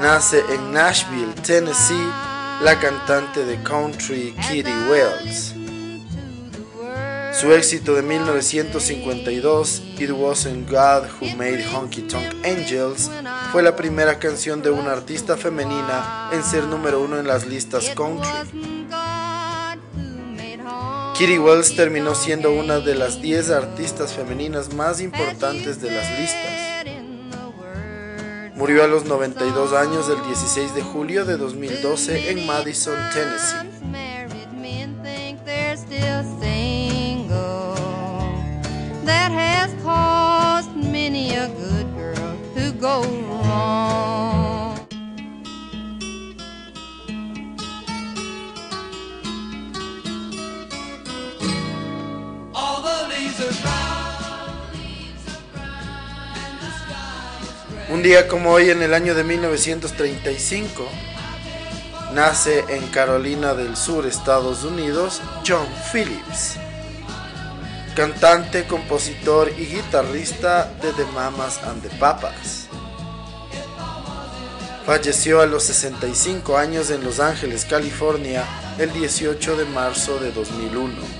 nace en Nashville, Tennessee, la cantante de country Kitty Wells. Su éxito de 1952, It Wasn't God Who Made Honky Tonk Angels, fue la primera canción de una artista femenina en ser número uno en las listas country. Kitty Wells terminó siendo una de las 10 artistas femeninas más importantes de las listas. Murió a los 92 años el 16 de julio de 2012 en Madison, Tennessee. Un día como hoy en el año de 1935, nace en Carolina del Sur, Estados Unidos, John Phillips, cantante, compositor y guitarrista de The Mamas and the Papas. Falleció a los 65 años en Los Ángeles, California, el 18 de marzo de 2001.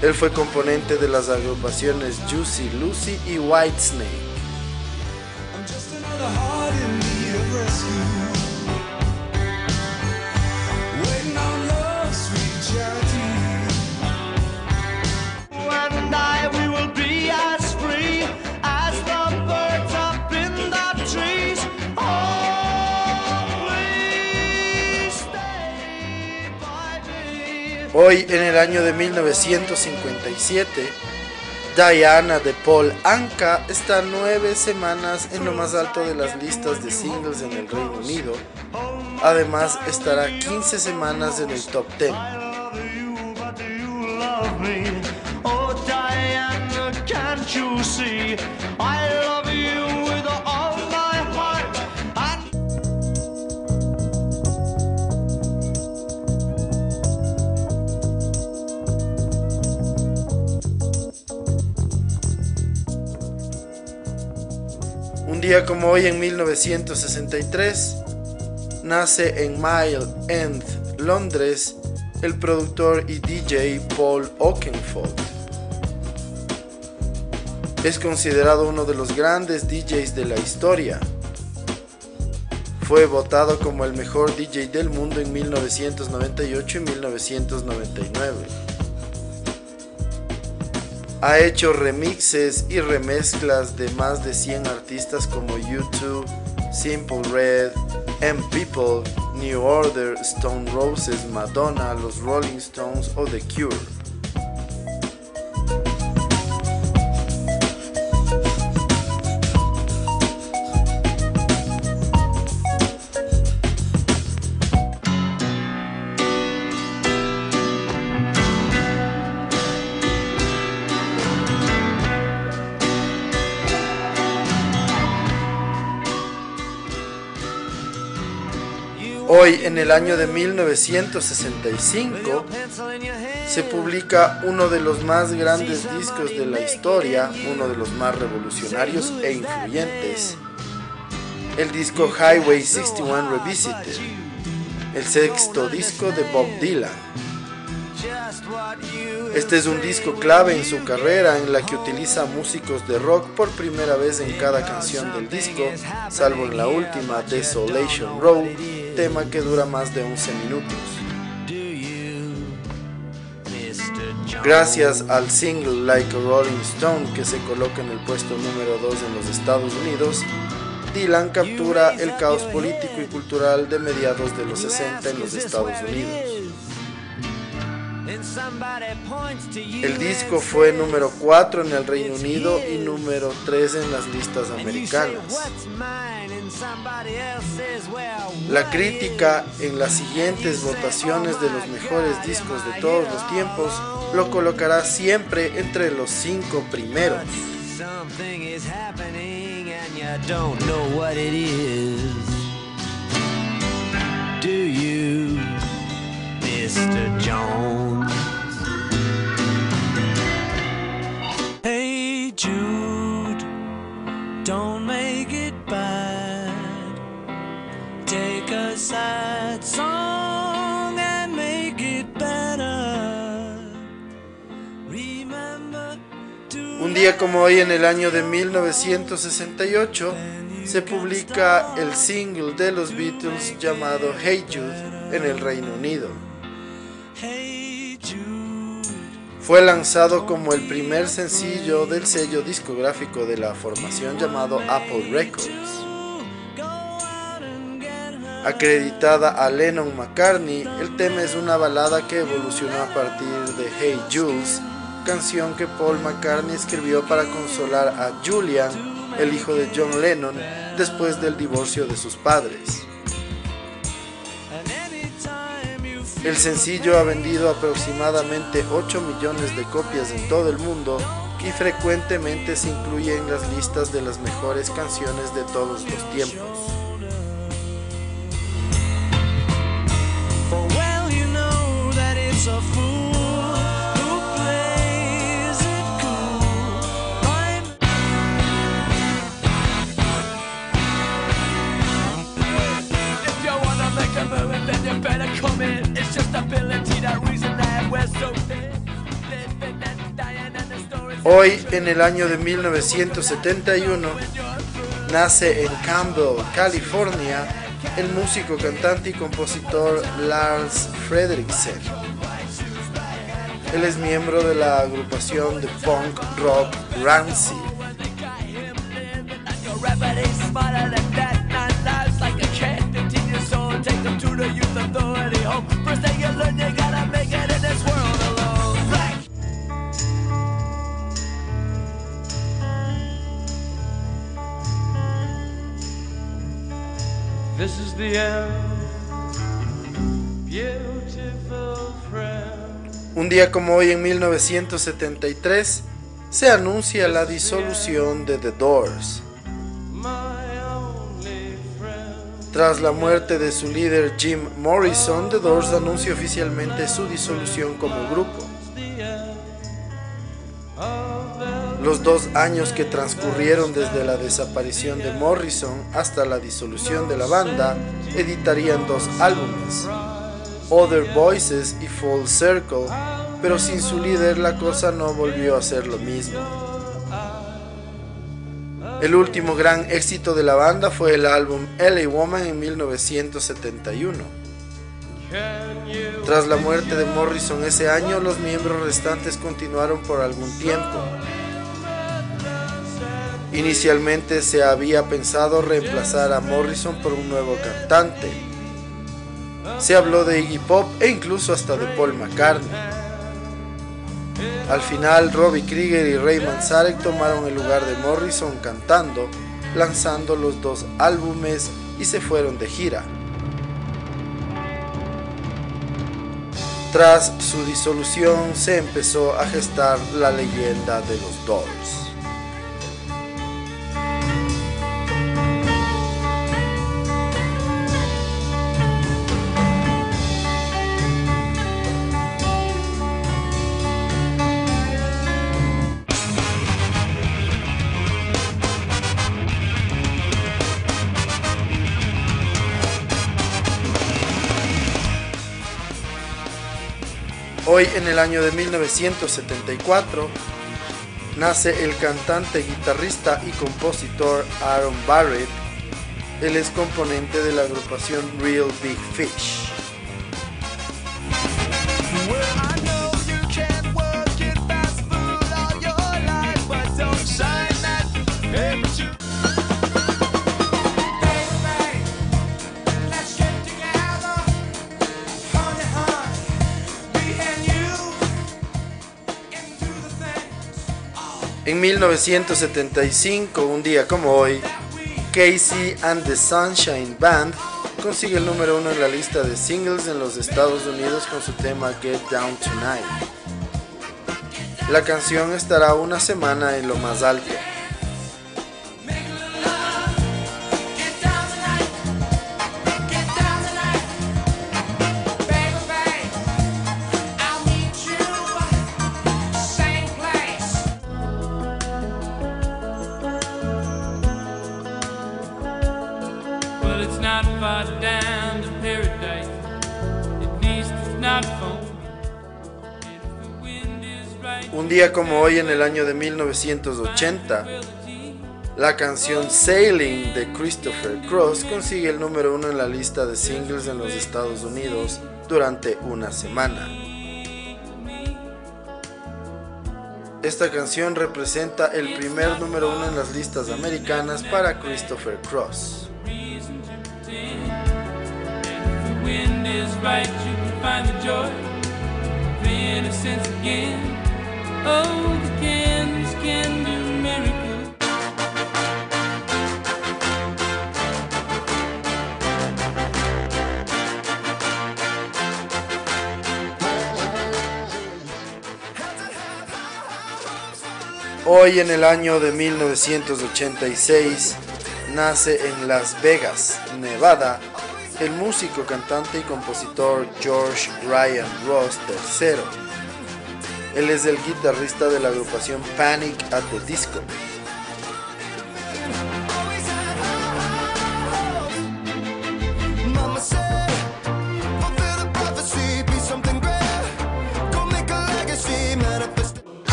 Él fue componente de las agrupaciones Juicy Lucy y Whitesnake. Hoy, en el año de 1957, Diana de Paul Anka está nueve semanas en lo más alto de las listas de singles en el Reino Unido. Además, estará 15 semanas en el top 10. Un día como hoy en 1963, nace en Mile End, Londres, el productor y DJ Paul Oakenfold. Es considerado uno de los grandes DJs de la historia. Fue votado como el mejor DJ del mundo en 1998 y 1999 ha hecho remixes y remezclas de más de 100 artistas como YouTube, Simple Red, M People, New Order, Stone Roses, Madonna, los Rolling Stones o The Cure. Hoy, en el año de 1965, se publica uno de los más grandes discos de la historia, uno de los más revolucionarios e influyentes, el disco Highway 61 Revisited, el sexto disco de Bob Dylan. Este es un disco clave en su carrera en la que utiliza músicos de rock por primera vez en cada canción del disco, salvo en la última Desolation Row, tema que dura más de 11 minutos. Gracias al single Like a Rolling Stone que se coloca en el puesto número 2 en los Estados Unidos, Dylan captura el caos político y cultural de mediados de los 60 en los Estados Unidos. El disco fue número 4 en el Reino Unido y número 3 en las listas americanas. La crítica en las siguientes votaciones de los mejores discos de todos los tiempos lo colocará siempre entre los 5 primeros. Mr. Jones. Hey Jude, don't make it bad. Take a sad song and make it better. Remember Un día como hoy en el año de 1968 se publica el single de los Beatles llamado Hey Jude en el Reino Unido. Fue lanzado como el primer sencillo del sello discográfico de la formación llamado Apple Records. Acreditada a Lennon McCartney, el tema es una balada que evolucionó a partir de Hey Jules, canción que Paul McCartney escribió para consolar a Julian, el hijo de John Lennon, después del divorcio de sus padres. El sencillo ha vendido aproximadamente 8 millones de copias en todo el mundo y frecuentemente se incluye en las listas de las mejores canciones de todos los tiempos. En el año de 1971, nace en Campbell, California, el músico, cantante y compositor Lars Frederiksen. Él es miembro de la agrupación de punk rock Rancid. Un día como hoy en 1973 se anuncia la disolución de The Doors. Tras la muerte de su líder Jim Morrison, The Doors anuncia oficialmente su disolución como grupo. Los dos años que transcurrieron desde la desaparición de Morrison hasta la disolución de la banda editarían dos álbumes, Other Voices y Full Circle, pero sin su líder la cosa no volvió a ser lo mismo. El último gran éxito de la banda fue el álbum LA Woman en 1971. Tras la muerte de Morrison ese año, los miembros restantes continuaron por algún tiempo. Inicialmente se había pensado reemplazar a Morrison por un nuevo cantante. Se habló de Iggy Pop e incluso hasta de Paul McCartney. Al final, Robbie Krieger y Ray Manzarek tomaron el lugar de Morrison cantando, lanzando los dos álbumes y se fueron de gira. Tras su disolución se empezó a gestar la leyenda de los Doors. Hoy en el año de 1974 nace el cantante, guitarrista y compositor Aaron Barrett. Él es componente de la agrupación Real Big Fish. En 1975, un día como hoy, Casey and the Sunshine Band consigue el número uno en la lista de singles en los Estados Unidos con su tema Get Down Tonight. La canción estará una semana en lo más alto. Como hoy en el año de 1980, la canción Sailing de Christopher Cross consigue el número uno en la lista de singles en los Estados Unidos durante una semana. Esta canción representa el primer número uno en las listas americanas para Christopher Cross. Hoy en el año de 1986 nace en Las Vegas, Nevada, el músico, cantante y compositor George Ryan Ross III él es el guitarrista de la agrupación Panic at the Disco.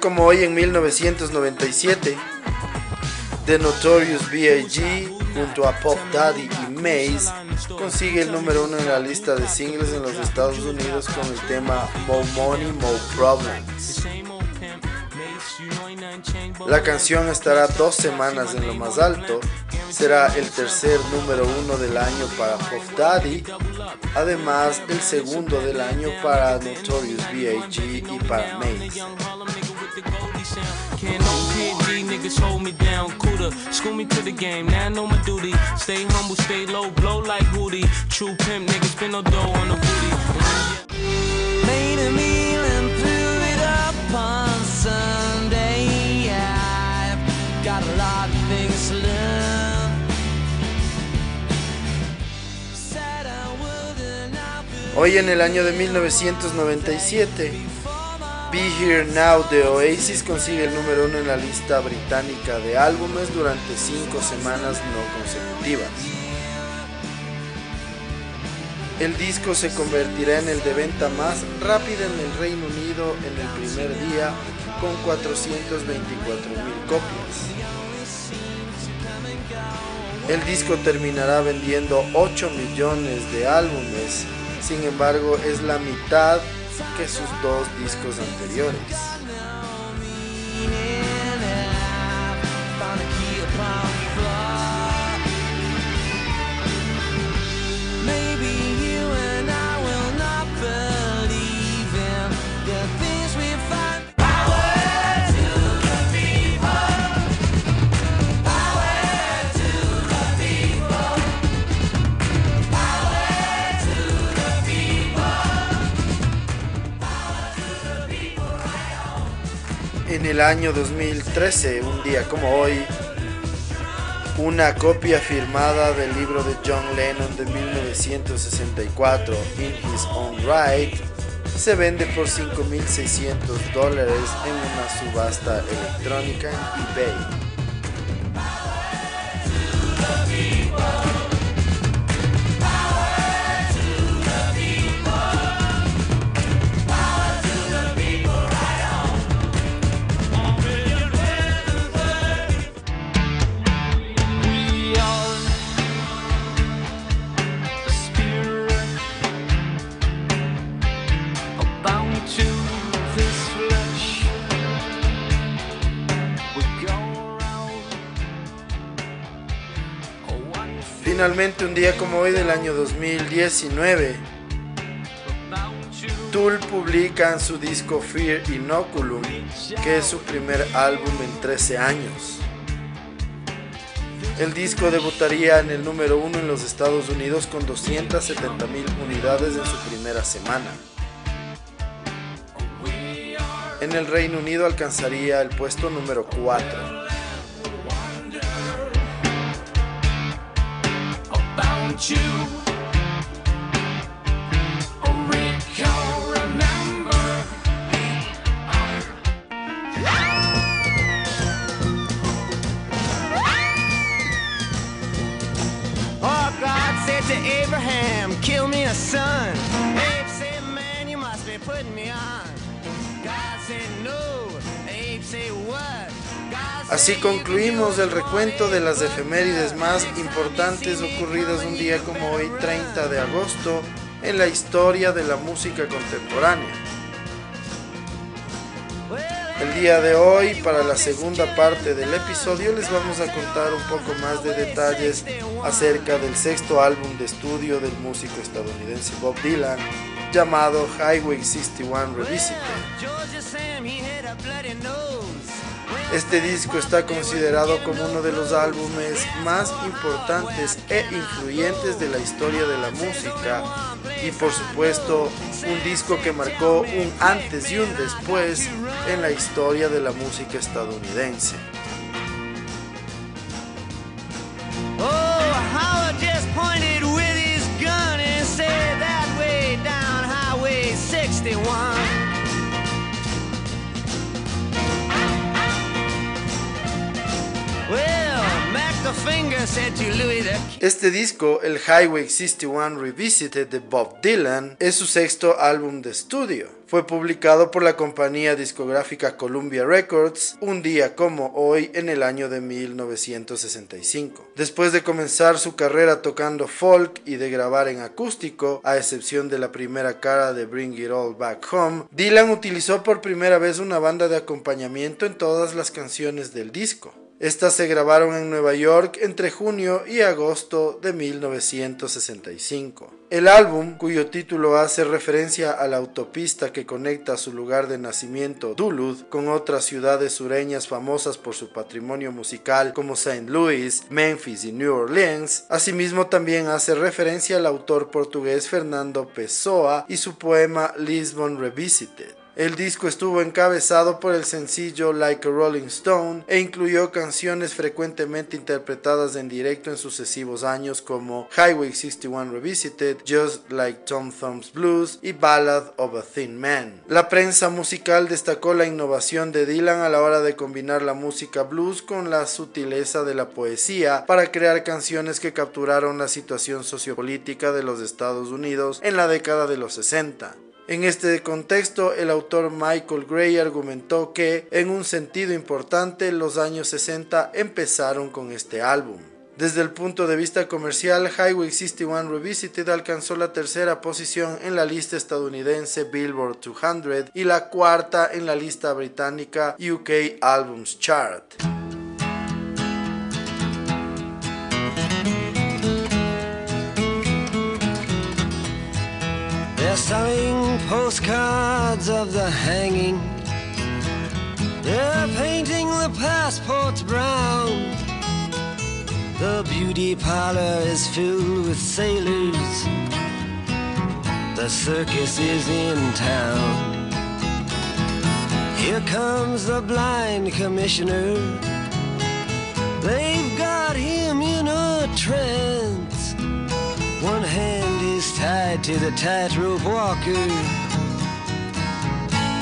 Como hoy en 1997, The Notorious B.I.G. junto a Pop Daddy y Maze consigue el número uno en la lista de singles en los Estados Unidos con el tema More Money, More Problems. La canción estará dos semanas en lo más alto, será el tercer número uno del año para Pop Daddy, además el segundo del año para Notorious B.I.G. y para Maze. Can't no PG niggas hold me down. Cooler, school me to the game. Now I know my duty. Stay humble, stay low, blow like Hootie. True pimp niggas spin no dough on the booty. Made a meal and threw it up on Sunday. I've got a lot of things to learn. Hoy en el año de 1997 Be Here Now de Oasis consigue el número uno en la lista británica de álbumes durante cinco semanas no consecutivas. El disco se convertirá en el de venta más rápida en el Reino Unido en el primer día con 424 mil copias. El disco terminará vendiendo 8 millones de álbumes, sin embargo es la mitad que sus dos discos anteriores. El año 2013, un día como hoy, una copia firmada del libro de John Lennon de 1964, In His Own Right, se vende por 5.600 dólares en una subasta electrónica en eBay. Finalmente, un día como hoy del año 2019, Tool publican su disco Fear Inoculum, que es su primer álbum en 13 años. El disco debutaría en el número uno en los Estados Unidos con 270 mil unidades en su primera semana. En el Reino Unido alcanzaría el puesto número 4. You Así concluimos el recuento de las efemérides más importantes ocurridas un día como hoy, 30 de agosto, en la historia de la música contemporánea. El día de hoy, para la segunda parte del episodio, les vamos a contar un poco más de detalles acerca del sexto álbum de estudio del músico estadounidense Bob Dylan, llamado Highway 61 Revisited. Este disco está considerado como uno de los álbumes más importantes e influyentes de la historia de la música y por supuesto un disco que marcó un antes y un después en la historia de la música estadounidense. Este disco, el Highway 61 Revisited de Bob Dylan, es su sexto álbum de estudio. Fue publicado por la compañía discográfica Columbia Records un día como hoy en el año de 1965. Después de comenzar su carrera tocando folk y de grabar en acústico, a excepción de la primera cara de Bring It All Back Home, Dylan utilizó por primera vez una banda de acompañamiento en todas las canciones del disco. Estas se grabaron en Nueva York entre junio y agosto de 1965. El álbum, cuyo título hace referencia a la autopista que conecta su lugar de nacimiento, Duluth, con otras ciudades sureñas famosas por su patrimonio musical como St. Louis, Memphis y New Orleans, asimismo también hace referencia al autor portugués Fernando Pessoa y su poema Lisbon Revisited. El disco estuvo encabezado por el sencillo Like a Rolling Stone e incluyó canciones frecuentemente interpretadas en directo en sucesivos años como Highway 61 Revisited, Just Like Tom Thumb's Blues y Ballad of a Thin Man. La prensa musical destacó la innovación de Dylan a la hora de combinar la música blues con la sutileza de la poesía para crear canciones que capturaron la situación sociopolítica de los Estados Unidos en la década de los 60. En este contexto, el autor Michael Gray argumentó que, en un sentido importante, los años 60 empezaron con este álbum. Desde el punto de vista comercial, Highway 61 Revisited alcanzó la tercera posición en la lista estadounidense Billboard 200 y la cuarta en la lista británica UK Albums Chart. Selling postcards of the hanging. They're painting the passports brown. The beauty parlor is filled with sailors. The circus is in town. Here comes the blind commissioner. They've got him in a trance. One hand tied to the tightrope walker.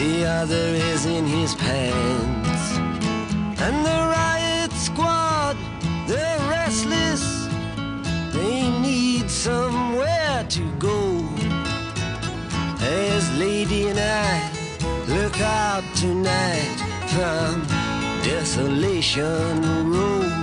the other is in his pants. And the riot squad, they're restless, they need somewhere to go. As Lady and I look out tonight from Desolation Road.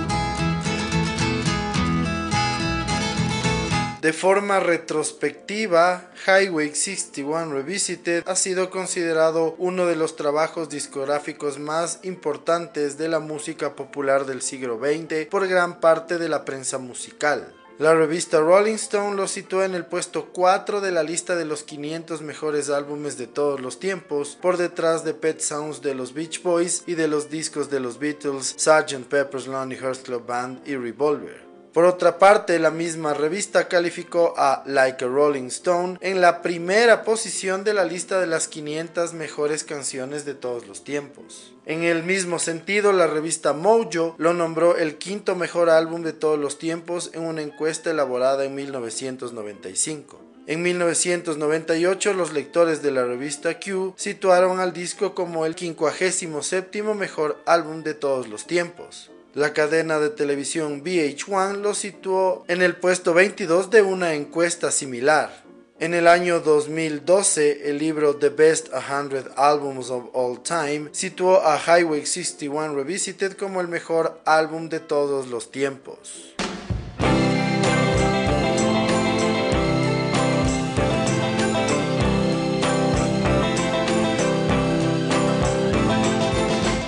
De forma retrospectiva, Highway 61 Revisited ha sido considerado uno de los trabajos discográficos más importantes de la música popular del siglo XX por gran parte de la prensa musical. La revista Rolling Stone lo sitúa en el puesto 4 de la lista de los 500 mejores álbumes de todos los tiempos, por detrás de Pet Sounds de los Beach Boys y de los discos de los Beatles, Sgt. Pepper's Lonely Hearts Club Band y Revolver. Por otra parte, la misma revista calificó a Like a Rolling Stone en la primera posición de la lista de las 500 mejores canciones de todos los tiempos. En el mismo sentido, la revista Mojo lo nombró el quinto mejor álbum de todos los tiempos en una encuesta elaborada en 1995. En 1998 los lectores de la revista Q situaron al disco como el 57 mejor álbum de todos los tiempos. La cadena de televisión VH1 lo situó en el puesto 22 de una encuesta similar. En el año 2012, el libro The Best 100 Albums of All Time situó a Highway 61 Revisited como el mejor álbum de todos los tiempos.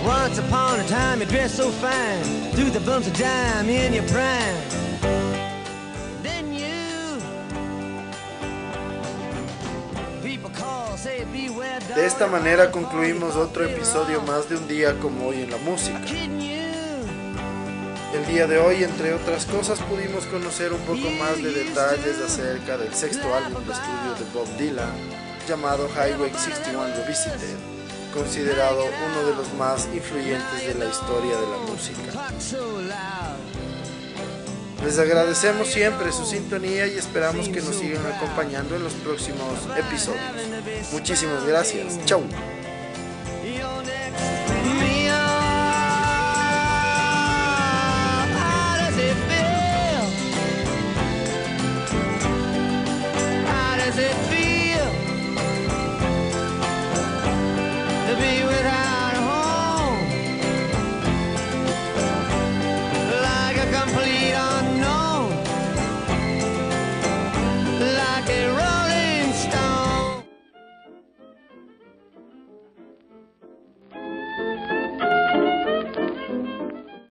Once upon a time, threw the bumps of dime in your prime. Then you, people call, say, beware, De esta manera concluimos otro episodio más de un día como hoy en la música. El día de hoy, entre otras cosas, pudimos conocer un poco más de detalles acerca del sexto álbum de estudio de Bob Dylan, llamado Highway 61 Revisited, considerado uno de los más influyentes de la historia de la música. Les agradecemos siempre su sintonía y esperamos que nos sigan acompañando en los próximos episodios. Muchísimas gracias. Chau.